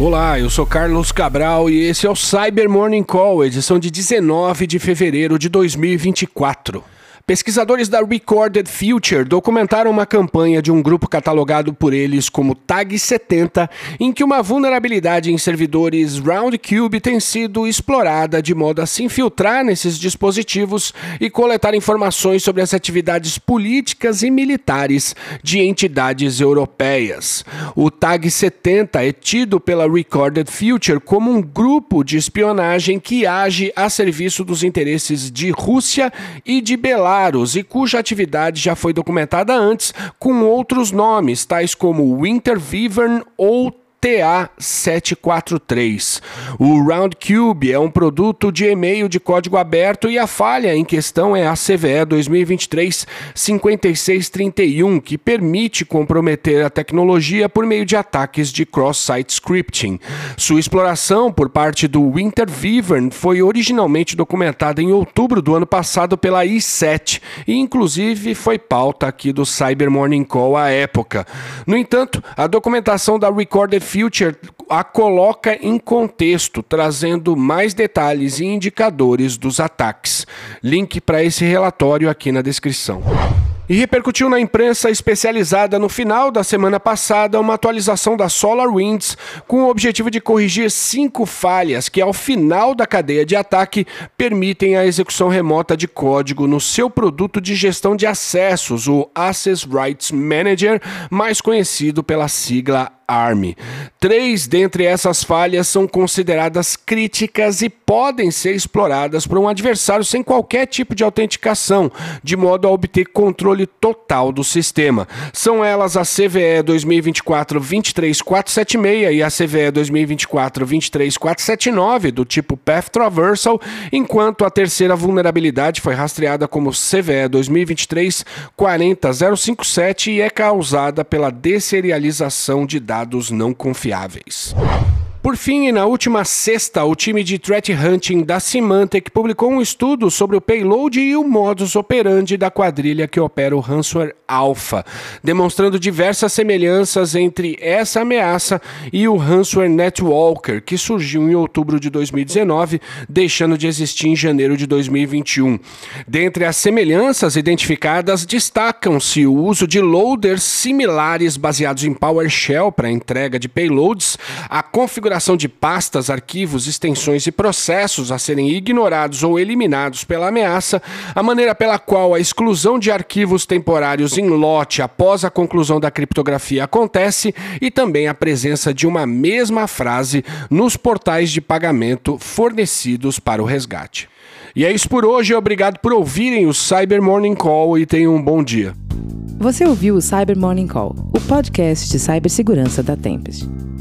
Olá, eu sou Carlos Cabral e esse é o Cyber Morning Call, edição de 19 de fevereiro de 2024. Pesquisadores da Recorded Future documentaram uma campanha de um grupo catalogado por eles como Tag70, em que uma vulnerabilidade em servidores Roundcube tem sido explorada de modo a se infiltrar nesses dispositivos e coletar informações sobre as atividades políticas e militares de entidades europeias. O Tag70 é tido pela Recorded Future como um grupo de espionagem que age a serviço dos interesses de Rússia e de Belarus e cuja atividade já foi documentada antes com outros nomes, tais como Winter Wyvern ou TA743. O Roundcube é um produto de e-mail de código aberto e a falha em questão é a CVE 2023-5631, que permite comprometer a tecnologia por meio de ataques de cross-site scripting. Sua exploração por parte do Winter Wyvern foi originalmente documentada em outubro do ano passado pela I7 e inclusive foi pauta aqui do Cyber Morning Call à época. No entanto, a documentação da Recorded Future a coloca em contexto, trazendo mais detalhes e indicadores dos ataques. Link para esse relatório aqui na descrição. E repercutiu na imprensa especializada no final da semana passada uma atualização da SolarWinds com o objetivo de corrigir cinco falhas que, ao final da cadeia de ataque, permitem a execução remota de código no seu produto de gestão de acessos, o Access Rights Manager, mais conhecido pela sigla Army. Três dentre essas falhas são consideradas críticas e podem ser exploradas por um adversário sem qualquer tipo de autenticação, de modo a obter controle total do sistema. São elas a CVE 2024-23476 e a CVE 2024-23479 do tipo Path Traversal, enquanto a terceira vulnerabilidade foi rastreada como CVE 2023-40057 e é causada pela deserialização de dados dados não confiáveis. Por fim, na última sexta, o time de threat hunting da Symantec publicou um estudo sobre o payload e o modus operandi da quadrilha que opera o ransomware Alpha, demonstrando diversas semelhanças entre essa ameaça e o ransomware Netwalker, que surgiu em outubro de 2019, deixando de existir em janeiro de 2021. Dentre as semelhanças identificadas, destacam-se o uso de loaders similares baseados em PowerShell para entrega de payloads, a configuração configuração de pastas, arquivos, extensões e processos a serem ignorados ou eliminados pela ameaça, a maneira pela qual a exclusão de arquivos temporários em lote após a conclusão da criptografia acontece e também a presença de uma mesma frase nos portais de pagamento fornecidos para o resgate. E é isso por hoje, obrigado por ouvirem o Cyber Morning Call e tenham um bom dia. Você ouviu o Cyber Morning Call, o podcast de cibersegurança da Tempest.